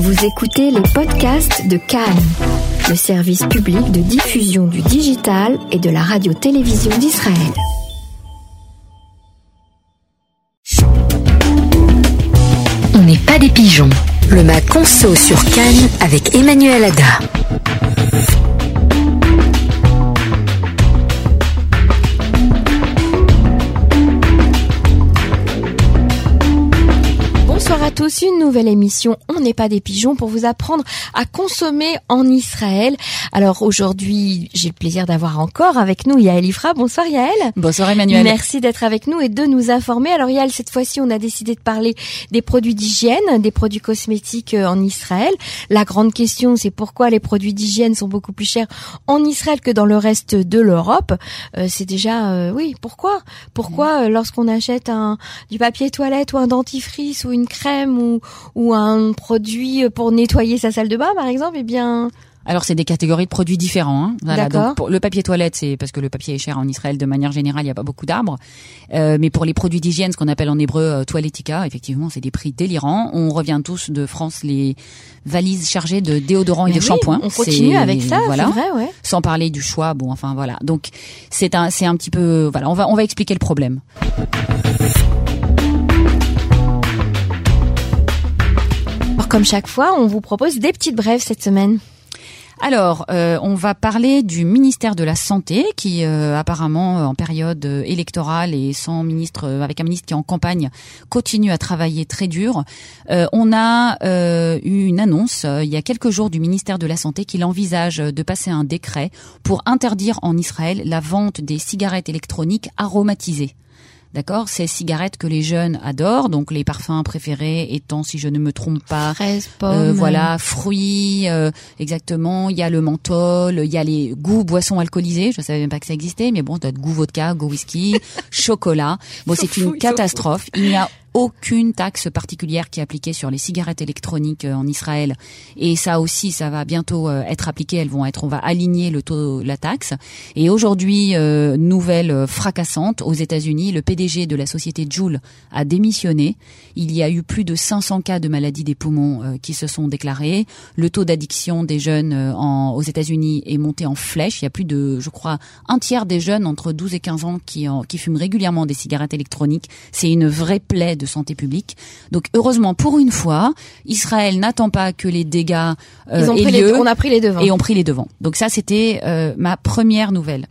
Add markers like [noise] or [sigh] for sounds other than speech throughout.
Vous écoutez les podcasts de Cannes, le service public de diffusion du digital et de la radio-télévision d'Israël. On n'est pas des pigeons. Le Mac Conso sur Cannes avec Emmanuel Ada. Une nouvelle émission On n'est pas des pigeons pour vous apprendre à consommer en Israël. Alors aujourd'hui, j'ai le plaisir d'avoir encore avec nous Yael Ifra. Bonsoir Yael. Bonsoir Emmanuel. Merci d'être avec nous et de nous informer. Alors Yael, cette fois-ci, on a décidé de parler des produits d'hygiène, des produits cosmétiques euh, en Israël. La grande question, c'est pourquoi les produits d'hygiène sont beaucoup plus chers en Israël que dans le reste de l'Europe. Euh, c'est déjà, euh, oui, pourquoi? Pourquoi euh, lorsqu'on achète un du papier toilette ou un dentifrice ou une crème ou, ou un produit pour nettoyer sa salle de bain, par exemple, eh bien, Alors c'est des catégories de produits différents. Hein. Voilà, D'accord. donc pour le papier toilette, c'est parce que le papier est cher en Israël de manière générale, il n'y a pas beaucoup d'arbres. Euh, mais pour les produits d'hygiène, ce qu'on appelle en hébreu euh, toilettica, effectivement, c'est des prix délirants. On revient tous de France les valises chargées de déodorants et de oui, shampoings. On continue avec ça, voilà. c'est vrai, ouais. Sans parler du choix, bon, enfin voilà. Donc c'est un, c'est un petit peu, voilà, on va, on va expliquer le problème. Comme chaque fois, on vous propose des petites brèves cette semaine. Alors, euh, on va parler du ministère de la Santé qui euh, apparemment euh, en période électorale et sans ministre, avec un ministre qui est en campagne, continue à travailler très dur. On a eu une annonce il y a quelques jours du ministère de la Santé qu'il envisage de passer un décret pour interdire en Israël la vente des cigarettes électroniques aromatisées. D'accord, ces cigarettes que les jeunes adorent, donc les parfums préférés étant, si je ne me trompe pas, Fraise, euh, voilà, fruits, euh, exactement. Il y a le menthol, il y a les goûts boissons alcoolisées. Je savais même pas que ça existait, mais bon, t'as de goût vodka, goût whisky, [laughs] chocolat. Bon, c'est une catastrophe. Il n'y a aucune taxe particulière qui est appliquée sur les cigarettes électroniques euh, en Israël. Et ça aussi, ça va bientôt euh, être appliqué. Elles vont être, on va aligner le taux, la taxe. Et aujourd'hui, euh, nouvelle euh, fracassante aux États-Unis, le PDG de la société Joule a démissionné. Il y a eu plus de 500 cas de maladie des poumons qui se sont déclarés. Le taux d'addiction des jeunes en, aux États-Unis est monté en flèche. Il y a plus de, je crois, un tiers des jeunes entre 12 et 15 ans qui, en- qui fument régulièrement des cigarettes électroniques. C'est une vraie plaie de santé publique. Donc heureusement, pour une fois, Israël n'attend pas que les dégâts euh, Ils ont aient pris les- on a pris les devants. et ont pris les devants. Donc ça, c'était euh, ma première nouvelle.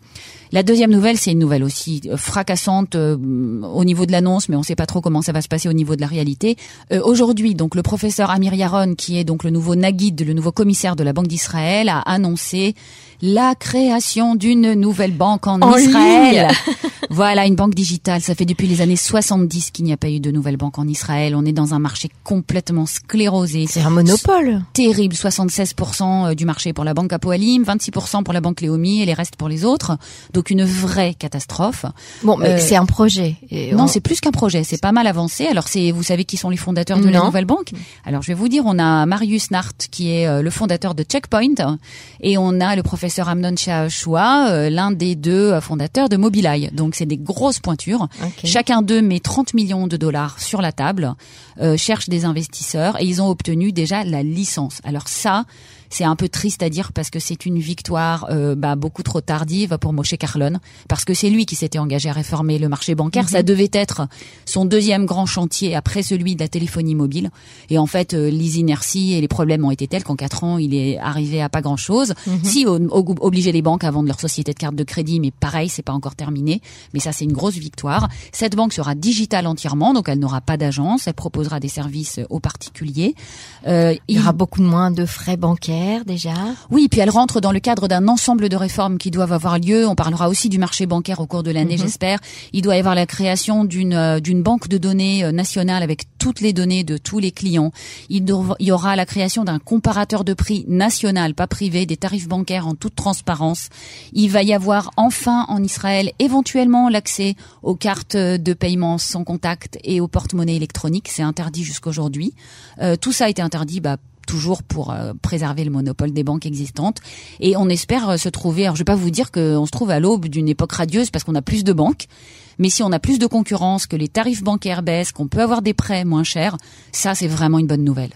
La deuxième nouvelle, c'est une nouvelle aussi euh, fracassante euh, au niveau de l'annonce, mais on ne sait pas trop comment ça va se passer au niveau de la réalité. Euh, Aujourd'hui, donc le professeur Amir Yaron, qui est donc le nouveau Naguid, le nouveau commissaire de la Banque d'Israël, a annoncé la création d'une nouvelle banque en, En Israël. [laughs] voilà, une banque digitale. Ça fait depuis les années 70 qu'il n'y a pas eu de nouvelle banque en Israël. On est dans un marché complètement sclérosé C'est un monopole. terrible, 76% du marché pour la banque Apoalim, 26% pour la banque Léomi et les restes pour les autres. Donc une vraie catastrophe. Bon, mais Euh, c'est un projet. Et Non, on- c'est plus qu'un projet, c'est pas mal avancé. Alors c'est, vous savez qui sont les fondateurs de la nouvelle banque? Alors je vais vous dire, on a Marius Nart qui est euh, le fondateur de Checkpoint et on a le professeur Amnon Shahshua, euh, l'un des deux fondateurs de Mobileye. Donc c'est des grosses pointures. Chacun d'eux met 30 millions de dollars sur la table, euh, cherche des investisseurs et ils ont obtenu déjà la licence. Alors ça, c'est un peu triste à dire parce que c'est une victoire euh, bah, beaucoup trop tardive pour Moshe Carlon, parce que c'est lui qui s'était engagé à réformer le marché bancaire. Ça devait être son deuxième grand chantier après celui de la téléphonie mobile. Et en fait, euh, les inerties et les problèmes ont été tels qu'en quatre ans, il est arrivé à pas grand-chose. Si o- o- obliger les banques à vendre leur société de carte de crédit, mais pareil, c'est pas encore terminé. Mais ça, c'est une grosse victoire. Cette banque sera digitale entièrement, donc elle n'aura pas d'agence. Elle proposera des services aux particuliers. Euh, Il y aura beaucoup moins de frais bancaires déjà. oui, puis elle rentre dans le cadre d'un ensemble de réformes qui doivent avoir lieu. On parlera aussi du marché bancaire au cours de l'année, j'espère. Il doit y avoir la création d'une euh, d'une banque de données euh, nationale avec toutes les données de tous les clients. Il y aura la création d'un comparateur de prix national, pas privé, des tarifs bancaires en toute transparence. Il va y avoir enfin en Israël éventuellement l'accès aux cartes de paiement sans contact et aux porte-monnaies électroniques. C'est interdit jusqu'aujourd'hui. Euh, tout ça a été interdit bah, toujours pour euh, préserver le monopole des banques existantes. Et on espère euh, se trouver, alors je vais pas vous dire qu'on se trouve à l'aube d'une époque radieuse parce qu'on a plus de banques, mais si on a plus de concurrence, que les tarifs bancaires baissent, qu'on peut avoir des prêts moins chers, ça c'est vraiment une bonne nouvelle.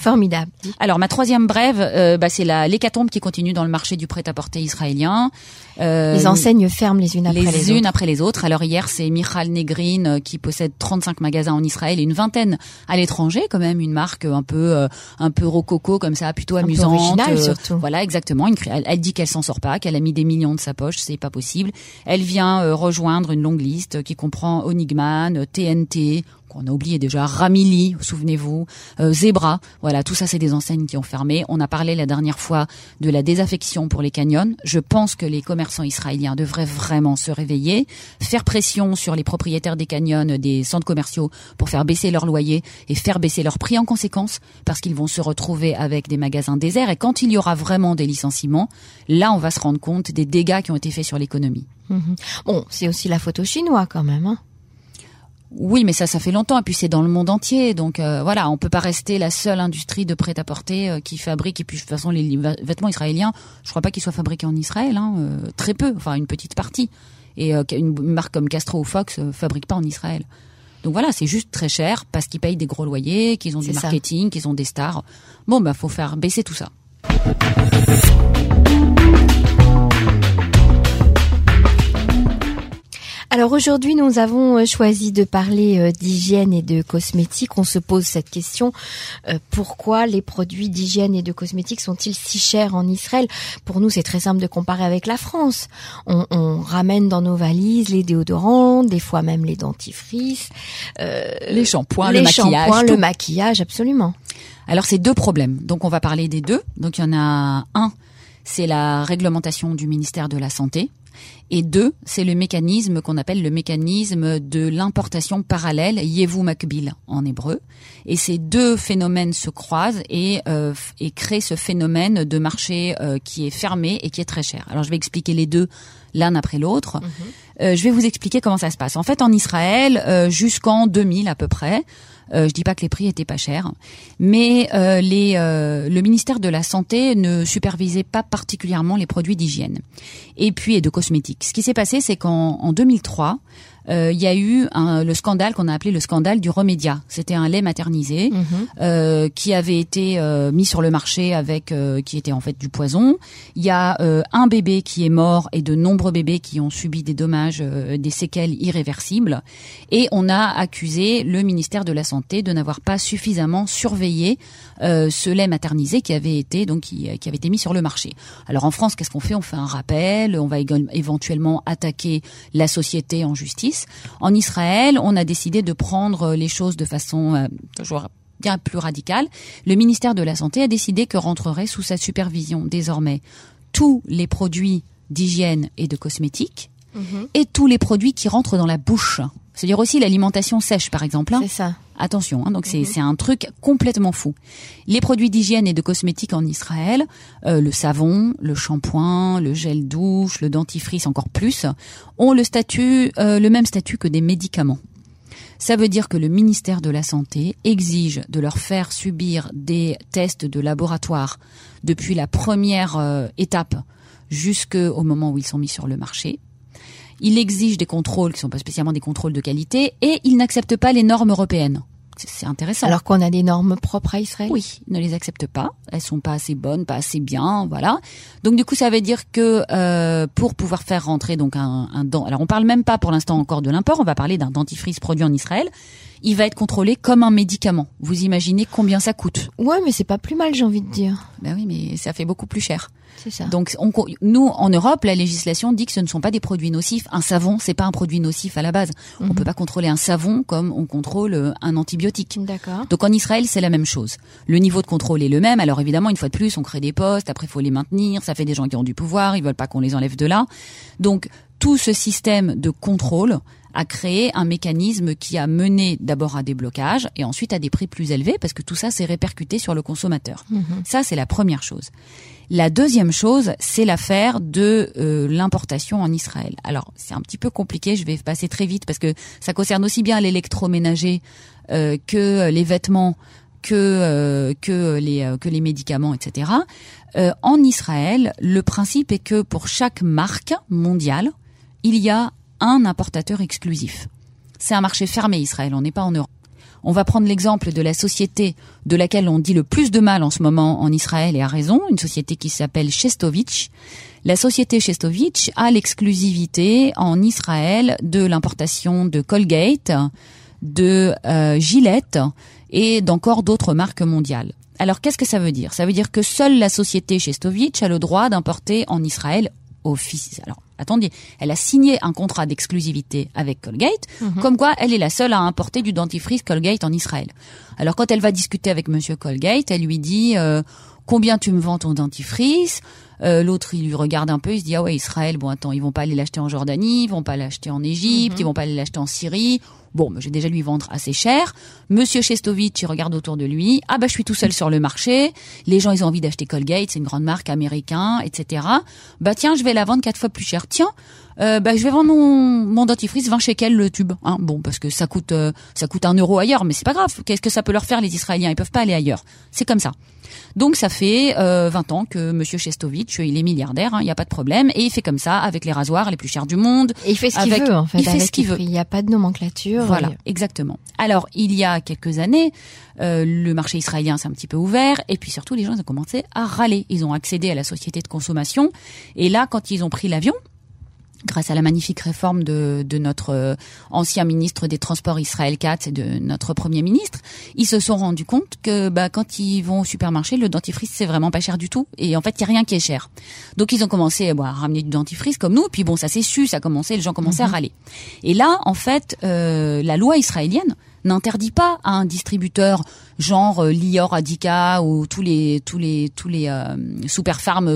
Formidable. Alors ma troisième brève, euh, bah, c'est la l'hécatombe qui continue dans le marché du prêt-à-porter israélien. Euh, les enseignes ferment les unes après les, les unes après les autres. Alors hier, c'est Michal Negrin euh, qui possède 35 magasins en Israël et une vingtaine à l'étranger, quand même une marque un peu euh, un peu rococo comme ça, plutôt un amusante. Peu originale, surtout. Voilà, exactement. elle, elle, dit qu'elle s'en sort pas, qu'elle a mis des millions de sa poche, c'est pas possible. Elle vient rejoindre une longue liste qui comprend Onigman, TNT, qu'on a oublié déjà, Ramili, souvenez-vous, euh, Zebra, voilà, tout ça c'est des enseignes qui ont fermé. On a parlé la dernière fois de la désaffection pour les canyons. Je pense que les commerçants israéliens devraient vraiment se réveiller, faire pression sur les propriétaires des canyons, des centres commerciaux pour faire baisser leur loyer et faire baisser leur prix en conséquence, parce qu'ils vont se retrouver avec des magasins déserts. Et quand il y aura vraiment des licenciements, là on va se rendre compte des dégâts qui ont été faits sur l'économie. Mhm. Bon, c'est aussi la photo chinoise quand même. Hein oui, mais ça, ça fait longtemps. Et puis c'est dans le monde entier. Donc euh, voilà, on peut pas rester la seule industrie de prêt-à-porter euh, qui fabrique. Et puis de toute façon, les vêtements israéliens, je crois pas qu'ils soient fabriqués en Israël. Hein, euh, très peu, enfin une petite partie. Et une marque comme Castro ou Fox fabrique pas en Israël. Donc voilà, c'est juste très cher parce qu'ils payent des gros loyers, qu'ils ont du marketing, qu'ils ont des stars. Bon, bah faut faire baisser tout ça. Alors aujourd'hui, nous avons euh, choisi de parler euh, d'hygiène et de cosmétiques. On se pose cette question euh, pourquoi les produits d'hygiène et de cosmétiques sont-ils si chers en Israël? Pour nous, c'est très simple de comparer avec la France. On, on, ramène dans nos valises les déodorants, des fois même les dentifrices, euh, les shampoings, le maquillage, le maquillage, absolument. Alors c'est deux problèmes. Donc on va parler des deux. Donc il y en a un, c'est la réglementation du ministère de la Santé et deux, c'est le mécanisme qu'on appelle le mécanisme de l'importation parallèle, Yevu Makbil en hébreu. Et ces deux phénomènes se croisent et, euh, et créent ce phénomène de marché euh, qui est fermé et qui est très cher. Alors je vais expliquer les deux l'un après l'autre. Mhm. Euh, je vais vous expliquer comment ça se passe. En fait, en Israël, jusqu'en 2000 à peu près, euh, je dis pas que les prix étaient pas chers, mais euh, les, euh, le ministère de la Santé ne supervisait pas particulièrement les produits d'hygiène et puis et de cosmétiques. Ce qui s'est passé, c'est qu'en 2003, euh, il y a eu un, le scandale qu'on a appelé le scandale du Remédia. C'était un lait maternisé euh, qui avait été euh, mis sur le marché avec euh, qui était en fait du poison. Il y a euh, un bébé qui est mort et de nombreux bébés qui ont subi des dommages, des séquelles irréversibles. Et on a accusé le ministère de la santé de n'avoir pas suffisamment surveillé ce lait maternisé qui avait été donc qui, qui, avait été mis sur le marché. Alors en France, qu'est-ce qu'on fait? On fait un rappel. On va éventuellement attaquer la société en justice. En Israël, on a décidé de prendre les choses de façon euh, toujours bien plus radicale. Le ministère de la Santé a décidé que rentreraient sous sa supervision désormais tous les produits d'hygiène et de cosmétiques mhm. et tous les produits qui rentrent dans la bouche. C'est-à-dire aussi l'alimentation sèche, par exemple. Hein. C'est ça. Attention, hein, donc c'est mhm. un truc complètement fou. Les produits d'hygiène et de cosmétiques en Israël, euh, le savon, le shampoing, le gel douche, le dentifrice encore plus, ont le statut, euh, le même statut que des médicaments. Ça veut dire que le ministère de la Santé exige de leur faire subir des tests de laboratoire depuis la première euh, étape jusqu'au moment où ils sont mis sur le marché il exige des contrôles qui sont pas spécialement des contrôles de qualité et il n'accepte pas les normes européennes. C'est intéressant. Alors qu'on a des normes propres à Israël. Oui, ne les accepte pas. Elles sont pas assez bonnes, pas assez bien, voilà. Donc du coup, ça veut dire que euh, pour pouvoir faire rentrer donc un, un dent, alors on parle même pas pour l'instant encore de l'import, on va parler d'un dentifrice produit en Israël. Il va être contrôlé comme un médicament. Vous imaginez combien ça coûte? Ouais, mais c'est pas plus mal, j'ai envie de dire. Ben oui, mais ça fait beaucoup plus cher. Ça. Donc on, nous en Europe, la législation dit que ce ne sont pas des produits nocifs. Un savon, c'est pas un produit nocif à la base. On mhm. peut pas contrôler un savon comme on contrôle euh, un antibiotique. D'accord. Donc en Israël, c'est la même chose. Le niveau de contrôle est le même. Alors évidemment, une fois de plus, on crée des postes, après il faut les maintenir, ça fait des gens qui ont du pouvoir, ils veulent pas qu'on les enlève de là. Donc tout ce système de contrôle a créé un mécanisme qui a mené d'abord à des blocages et ensuite à des prix plus élevés parce que tout ça s'est répercuté sur le consommateur. Mhm. Ça, c'est la première chose. La deuxième chose, c'est l'affaire de euh, l'importation en Israël. Alors, c'est un petit peu compliqué, je vais passer très vite parce que ça concerne aussi bien l'électroménager euh, que les vêtements, que euh, les médicaments, etc. en Israël, le principe est que pour chaque marque mondiale, il y a un importateur exclusif. C'est un marché fermé Israël, on n'est pas en Europe. On va prendre l'exemple de la société de laquelle on dit le plus de mal en ce moment en Israël et à raison, une société qui s'appelle Shestovich. La société Shestovich a l'exclusivité en Israël de l'importation de Colgate, de euh, Gillette et d'encore d'autres marques mondiales. Alors qu'est-ce que ça veut dire? Ça veut dire que seule la société Shestovich a le droit d'importer en Israël office. Alors attendez, elle a signé un contrat d'exclusivité avec Colgate, comme quoi elle est la seule à importer du dentifrice Colgate en Israël. Alors quand elle va discuter avec Monsieur Colgate, elle lui dit euh, combien tu me vends ton dentifrice? Euh, L'autre il lui regarde un peu, il se dit ah ouais Israël, bon attends, ils vont pas aller l'acheter en Jordanie, ils vont pas l'acheter en Égypte, ils vont pas aller l'acheter en Syrie. Bon, bah, je vais déjà lui vendre assez cher. Monsieur Chestovitch, il regarde autour de lui. Ah bah je suis tout seul sur le marché. Les gens ils ont envie d'acheter Colgate, c'est une grande marque américaine, etc. Bah tiens, je vais la vendre quatre fois plus cher. Tiens, euh, bah, je vais vendre mon, mon dentifrice 20 shekels le tube. Hein, bon, parce que ça coûte euh, ça coûte un euro ailleurs, mais c'est pas grave. Qu'est-ce que ça peut leur faire les Israéliens? Ils peuvent pas aller ailleurs. C'est comme ça. Donc ça fait euh, 20 ans que Monsieur Chestovitch, il est milliardaire, il n'y a pas de problème, et il fait comme ça avec les rasoirs les plus chers du monde. Et il fait ce qu'il veut en fait. il fait ce qu'il veut. Il n'y a pas de nomenclature. Voilà, exactement. Alors, il y a quelques années, euh, le marché israélien s'est un petit peu ouvert, et puis surtout, les gens ont commencé à râler. Ils ont accédé à la société de consommation, et là, quand ils ont pris l'avion, grâce à la magnifique réforme de, de notre euh, ancien ministre des Transports Israël Katz et de notre premier ministre, ils se sont rendus compte que bah, quand ils vont au supermarché, le dentifrice c'est vraiment pas cher du tout et en fait il y a rien qui est cher. Donc ils ont commencé bah, à ramener du dentifrice comme nous, puis bon ça s'est su, ça a commencé, les gens commençaient à râler. Et là en fait euh, la loi israélienne n'interdit pas à un distributeur genre euh, Lior Adika ou tous les tous les tous les euh,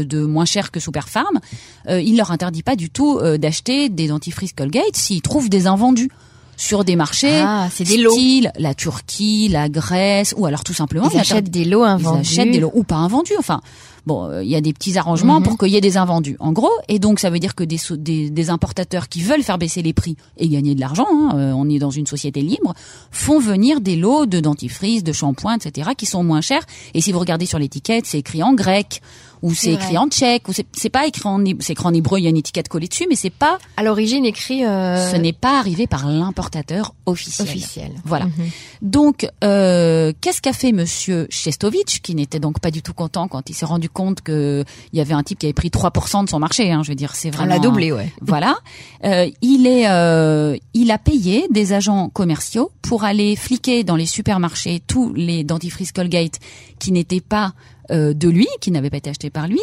de moins cher que super farm, euh, il leur interdit pas du tout euh, d'acheter des dentifrices Colgate s'ils trouvent des invendus sur des marchés Ah, c'est des lots. la Turquie, la Grèce ou alors tout simplement Ils achètent des lots ils invendus. achètent des lots ou pas invendus. Enfin, bon, euh, il y a des petits arrangements Mhm. pour qu'il y ait des invendus. En gros, et donc ça veut dire que des, des, des importateurs qui veulent faire baisser les prix et gagner de l'argent, hein, euh, on est dans une société libre, font venir des lots de dentifrice, de shampoing, etc., qui sont moins chers. Et si vous regardez sur l'étiquette, c'est écrit en grec ou c'est écrit en tchèque ou c'est pas écrit en c'est écrit en hébreu, il y a une étiquette collée dessus, mais c'est pas, À l'origine écrit euh, ce n'est pas arrivé par l'importateur officiel. officiel. Voilà. Mhm. Donc, euh, qu'est-ce qu'a fait Monsieur Chestovitch, qui n'était donc pas du tout content quand il s'est rendu compte que il y avait un type qui avait pris 3% de son marché. Hein, je veux dire, c'est On vraiment l'a doublé, ouais. [laughs] Voilà. Euh, il est, euh, il a payé des agents commerciaux pour aller fliquer dans les supermarchés tous les dentifrices Colgate qui n'étaient pas de lui, qui n'avaient pas été achetés par lui,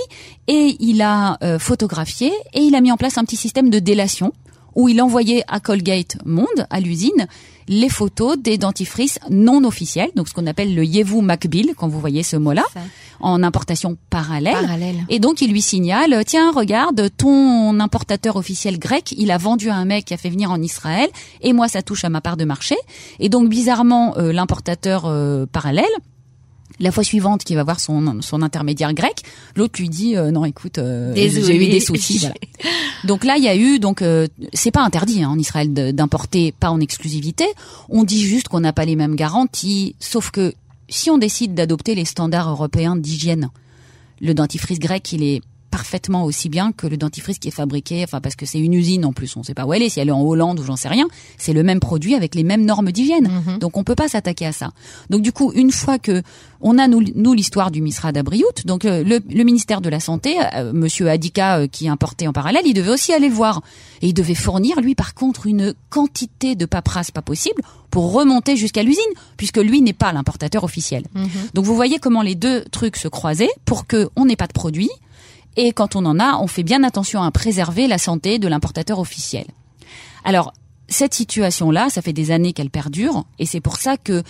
et il a euh, photographié et il a mis en place un petit système de délation où il envoyait à Colgate Monde, à l'usine, les photos des dentifrices non officiels, donc ce qu'on appelle le Yevu Makbil, quand vous voyez ce mot-là, en importation parallèle. Parallèle. Et donc il lui signale, tiens, regarde, ton importateur officiel grec, il a vendu à un mec qui a fait venir en Israël, et moi ça touche à ma part de marché. Et donc bizarrement, euh, l'importateur euh, parallèle, la fois suivante qui va voir son, son intermédiaire grec, l'autre lui dit euh, non écoute euh, j'ai eu des soucis. voilà. [laughs] Donc là il y a eu donc euh, c'est pas interdit hein, en Israël d'importer pas en exclusivité. On dit juste qu'on n'a pas les mêmes garanties, sauf que si on décide d'adopter les standards européens d'hygiène, le dentifrice grec il est parfaitement aussi bien que le dentifrice qui est fabriqué, enfin parce que c'est une usine en plus, on sait pas où elle est, si elle est en Hollande ou j'en sais rien, c'est le même produit avec les mêmes normes d'hygiène. Mhm. Donc on peut pas s'attaquer à ça. Donc du coup, une fois que on a nous, nous l'histoire du Misra d'Abriout, donc euh, le, le ministère de la santé, euh, Monsieur Adika euh, qui importait en parallèle, il devait aussi aller le voir et il devait fournir lui par contre une quantité de paperasse pas possible pour remonter jusqu'à l'usine, puisque lui n'est pas l'importateur officiel. Mhm. Donc vous voyez comment les deux trucs se croisaient pour que on n'ait pas de produit et quand on en a, on fait bien attention à préserver la santé de l'importateur officiel. Alors cette situation-là, ça fait des années qu'elle perdure et c'est pour ça que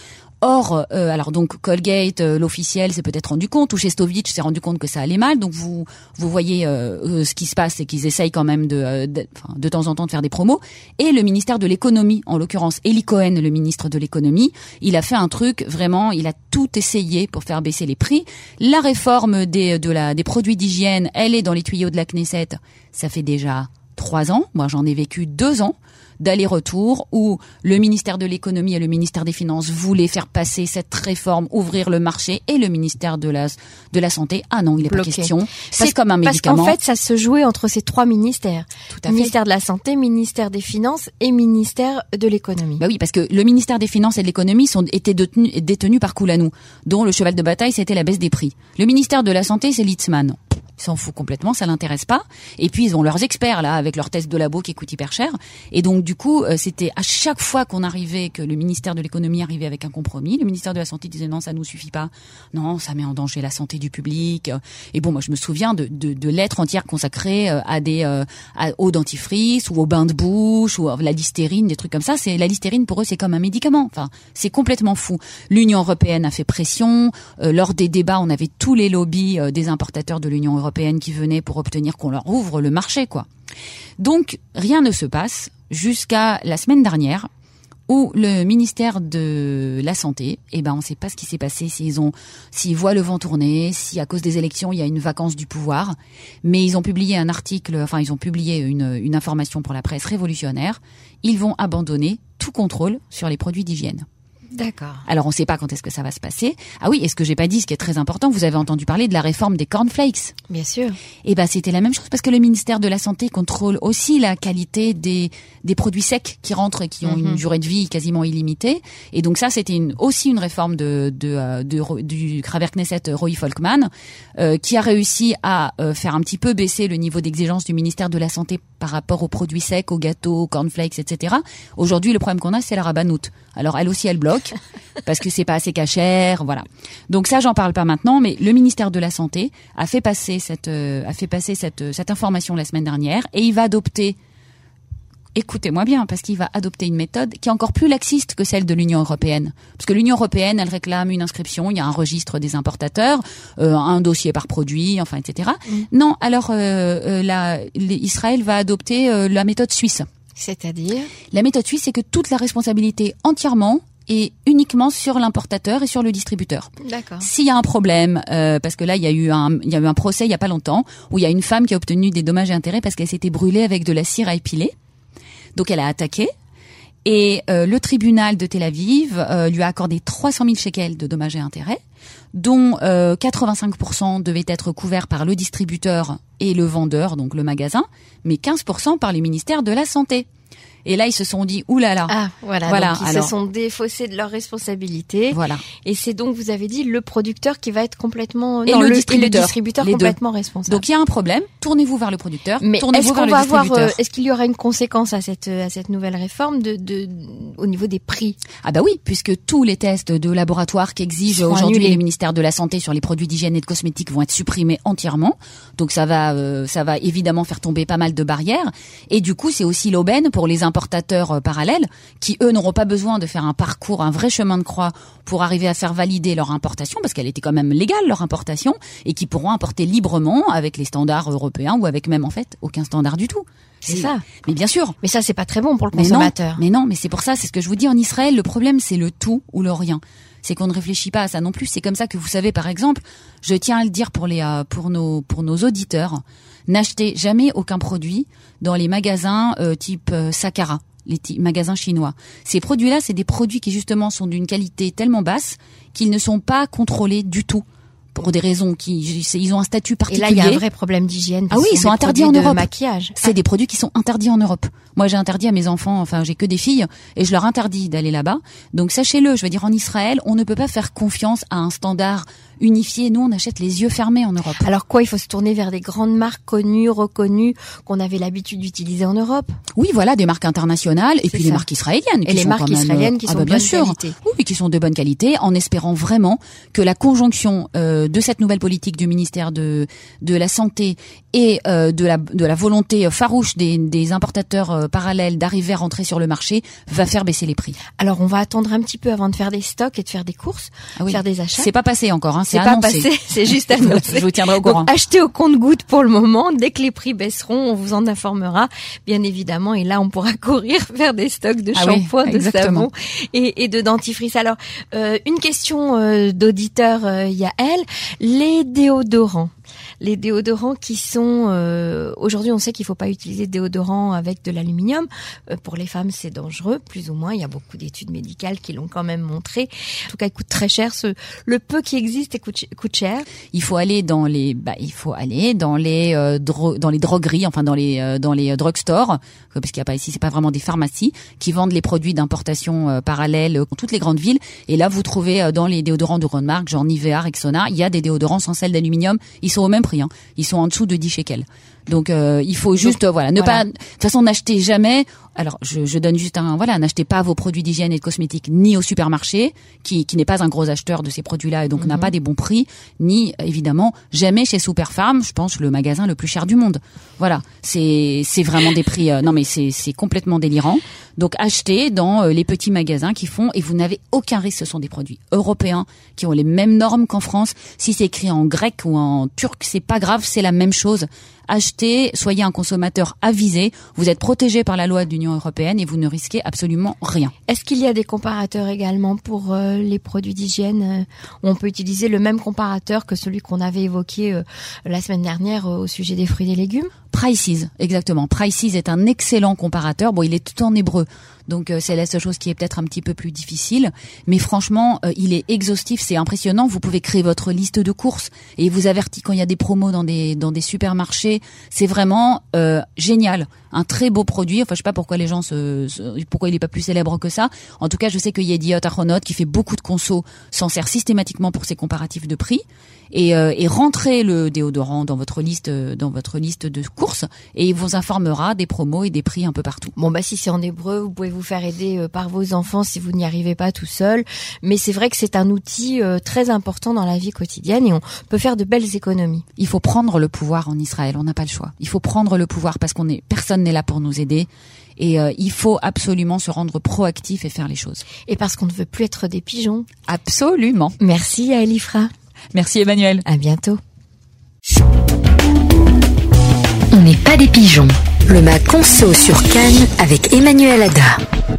Or, euh, alors donc Colgate, euh, l'officiel, s'est peut-être rendu compte, ou Chestovitch s'est rendu compte que ça allait mal. Donc vous vous voyez euh, ce qui se passe, c'est qu'ils essayent quand même de, de temps en temps de faire des promos. Et le ministère de l'économie, en l'occurrence Eli Cohen, le ministre de l'économie, il a fait un truc vraiment, il a tout essayé pour faire baisser les prix. La réforme des de la des produits d'hygiène, elle est dans les tuyaux de la Knesset. Ça fait déjà trois ans. Moi, j'en ai vécu deux ans d'aller-retour où le ministère de l'économie et le ministère des finances voulaient faire passer cette réforme, ouvrir le marché et le ministère de la de la santé. Ah non, il est pas question. C'est comme un médicament. Parce qu'en fait, ça se jouait entre ces trois ministères. Tout à fait. Ministère de la santé, ministère des finances et ministère de l'économie. Bah oui, parce que le ministère des finances et de l'économie sont étaient détenus, détenus par Koulanou, dont le cheval de bataille c'était la baisse des prix. Le ministère de la santé c'est Litzmann s'en fout complètement, ça l'intéresse pas. Et puis ils ont leurs experts là avec leurs tests de labo qui coûtent hyper cher. Et donc du coup, euh, c'était à chaque fois qu'on arrivait que le ministère de l'économie arrivait avec un compromis, le ministère de la santé disait non, ça nous suffit pas. Non, ça met en danger la santé du public. Et bon, moi je me souviens de, de, lettres entières consacrées euh, à des euh, à, au dentifrice ou au bain de bouche ou à la listérine, des trucs comme ça. C'est la listérine pour eux, c'est comme un médicament. Enfin, c'est complètement fou. L'Union européenne a fait pression. lors des débats, on avait tous les lobbies des importateurs de l'Union européenne qui venaient pour obtenir qu'on leur ouvre le marché, quoi. Donc rien ne se passe jusqu'à la semaine dernière où le ministère de la santé, eh ben on ne sait pas ce qui s'est passé, s'ils ont, s'ils voient le vent tourner, si à cause des élections il y a une vacance du pouvoir, mais ils ont publié un article, enfin ils ont publié une, une information pour la presse révolutionnaire. Ils vont abandonner tout contrôle sur les produits d'hygiène. D'accord. Alors on ne sait pas quand est-ce que ça va se passer. Ah oui, et ce que j'ai pas dit, ce qui est très important, vous avez entendu parler de la réforme des cornflakes. Bien sûr. Et eh ben c'était la même chose parce que le ministère de la santé contrôle aussi la qualité des des produits secs qui rentrent et qui ont une mhm. durée de vie quasiment illimitée. Et donc ça c'était une, aussi une réforme de, de, euh, de, du Kraver Knesset Roy Folkman euh, qui a réussi à euh, faire un petit peu baisser le niveau d'exigence du ministère de la santé par rapport aux produits secs, aux gâteaux, aux cornflakes, etc. Aujourd'hui le problème qu'on a c'est la rabanoute. Alors elle aussi elle bloque [laughs] parce que c'est pas assez cachère, voilà. Donc ça j'en parle pas maintenant, mais le ministère de la santé a fait passer cette euh, a fait passer cette cette information la semaine dernière et il va adopter écoutez-moi bien, parce qu'il va adopter une méthode qui est encore plus laxiste que celle de l'Union européenne. Parce que l'Union européenne, elle réclame une inscription, il y a un registre des importateurs, euh, un dossier par produit, enfin, etc. Mm. Non, alors euh, la, Israël va adopter la méthode suisse. C'est-à-dire? La méthode suisse, c'est que toute la responsabilité entièrement est uniquement sur l'importateur et sur le distributeur. D'accord. S'il y a un problème, euh, parce que là il y a eu un il y a eu un procès il y a pas longtemps où il y a une femme qui a obtenu des dommages et intérêts parce qu'elle s'était brûlée avec de la cire à épiler. Donc elle a attaqué et euh, le tribunal de Tel Aviv euh, lui a accordé 300 000 shekels de dommages et intérêts, dont 85% devaient être couverts par le distributeur et le vendeur, donc le magasin, mais 15% par les ministères de la Santé. Et là, ils se sont dit, oulala. Ah, voilà. voilà. Donc, ils se sont défaussés de leurs responsabilités. Voilà. Et c'est donc, vous avez dit, le producteur qui va être complètement, et, non, le, distributeur, distributeur complètement responsable. Donc, il y a un problème. Tournez-vous vers le producteur. Mais est-ce qu'on va avoir, euh, est-ce qu'il y aura une conséquence à cette, à cette nouvelle réforme de, de, au niveau des prix? Ah, bah oui, puisque tous les tests de laboratoire qu'exige aujourd'hui le ministère de la Santé sur les produits d'hygiène et de cosmétiques vont être supprimés entièrement. Donc, ça va, euh, ça va évidemment faire tomber pas mal de barrières. Et du coup, c'est aussi l'aubaine pour les importateurs euh, parallèles qui eux n'auront pas besoin de faire un parcours, un vrai chemin de croix pour arriver à faire valider leur importation parce qu'elle était quand même légale leur importation et qui pourront importer librement avec les standards européens ou avec même en fait aucun standard du tout. C'est ça. Mais bien sûr. Mais ça c'est pas très bon pour le consommateur. Mais non, mais, c'est pour ça, c'est ce que je vous dis en Israël, le problème c'est le tout ou le rien. C'est qu'on ne réfléchit pas à ça non plus. C'est comme ça que vous savez, par exemple, je tiens à le dire pour les euh, pour nos pour nos auditeurs, n'achetez jamais aucun produit dans les magasins euh, type euh, Sakara les magasins chinois. Ces produits-là, c'est des produits qui justement sont d'une qualité tellement basse qu'ils ne sont pas contrôlés du tout pour des raisons qui ils ont un statut particulier. Et là, il y a un vrai problème d'hygiène. Ah oui, ils sont interdits en Europe. Maquillage. C'est des produits qui sont interdits en Europe. Moi, j'ai interdit à mes enfants, enfin, j'ai que des filles, et je leur interdis d'aller là-bas. Donc, sachez-le, je veux dire, en Israël, on ne peut pas faire confiance à un standard unifié. Nous, on achète les yeux fermés en Europe. Alors quoi, il faut se tourner vers des grandes marques connues, reconnues, qu'on avait l'habitude d'utiliser en Europe Oui, voilà, des marques internationales et puis les marques israéliennes. Et les marques israéliennes qui ah sont bah, de bonne sûr. qualité. Oui, qui sont de bonne qualité, en espérant vraiment que la conjonction euh, de cette nouvelle politique du ministère de de la santé et euh, de la de la volonté farouche des, des importateurs euh, parallèles d'arriver à rentrer sur le marché va faire baisser les prix. Alors on va attendre un petit peu avant de faire des stocks et de faire des courses, ah oui. faire des achats. C'est pas passé encore, hein, c'est pas passé, [laughs] c'est juste [laughs] annoncé. Je vous tiendrai au courant. Donc, achetez au compte-goutte pour le moment. Dès que les prix baisseront, on vous en informera, bien évidemment. Et là, on pourra [laughs] courir faire des stocks de ah shampoing, oui, de savon et, et, de dentifrice. Alors, euh, une question euh, d'auditeur, euh, Yael. Les déodorants. Les déodorants qui sont euh, aujourd'hui on sait qu'il faut pas utiliser de déodorant avec de l'aluminium. Euh, pour les femmes c'est dangereux, plus ou moins. Il y a beaucoup d'études médicales qui l'ont quand même montré. En tout cas, il coûte très cher. Ce, le peu qui existe coûte, coûte cher. Il faut aller dans les, bah, il faut aller dans les euh, dans les drogueries, enfin dans les dans les drugstores, parce qu'il y a pas ici, c'est pas vraiment des pharmacies qui vendent les produits d'importation parallèles dans toutes les grandes villes. Et là, vous trouvez dans les déodorants de grande marque, genre Nivea, Rexona, il y a des déodorants sans sel d'aluminium. Ils sont au même prix. Ils sont en dessous de 10 shekels. Donc euh, il faut juste voilà ne pas de toute façon n'achetez jamais alors je, je, donne juste un voilà n'achetez pas vos produits d'hygiène et de cosmétiques ni au supermarché qui, qui n'est pas un gros acheteur de ces produits-là et donc n'a mhm. pas des bons prix ni évidemment jamais chez Superfarm je pense le magasin le plus cher du monde. Voilà c'est c'est vraiment des prix euh, non mais c'est c'est complètement délirant. Donc achetez dans euh, les petits magasins qui font et vous n'avez aucun risque ce sont des produits européens qui ont les mêmes normes qu'en France. Si c'est écrit en grec ou en turc c'est pas grave c'est la même chose achetez, soyez un consommateur avisé, vous êtes protégé par la loi de l'Union européenne et vous ne risquez absolument rien. Est-ce qu'il y a des comparateurs également pour euh, les produits d'hygiène où On peut utiliser le même comparateur que celui qu'on avait évoqué euh, la semaine dernière euh, au sujet des fruits et des légumes? Prices, exactement. Prices est un excellent comparateur. Bon, il est tout en hébreu, donc euh, c'est la seule chose qui est peut-être un petit peu plus difficile. Mais franchement, euh, il est exhaustif, c'est impressionnant. Vous pouvez créer votre liste de courses et il vous avertit quand il y a des promos dans des dans des supermarchés. C'est vraiment euh, génial, un très beau produit. Enfin, je sais pas pourquoi les gens se, pourquoi il est pas plus célèbre que ça. En tout cas, je sais que Yediot Achronot, qui fait beaucoup de conso, s'en sert systématiquement pour ses comparatifs de prix et, euh, et rentrez le déodorant dans votre liste dans votre liste de courses et il vous informera des promos et des prix un peu partout. Bon bah si c'est en hébreu, vous pouvez vous faire aider euh, par vos enfants si vous n'y arrivez pas tout seul, mais c'est vrai que c'est un outil euh, très important dans la vie quotidienne et on peut faire de belles économies. Il faut prendre le pouvoir en Israël, on n'a pas le choix. Il faut prendre le pouvoir parce qu'on est personne n'est là pour nous aider. Et il faut absolument se rendre proactif et faire les choses. Et parce qu'on ne veut plus être des pigeons. Absolument. Merci à Elifra. Merci Emmanuel. À bientôt. On n'est pas des pigeons. Le Mac Conso sur Cannes avec Emmanuel Ada.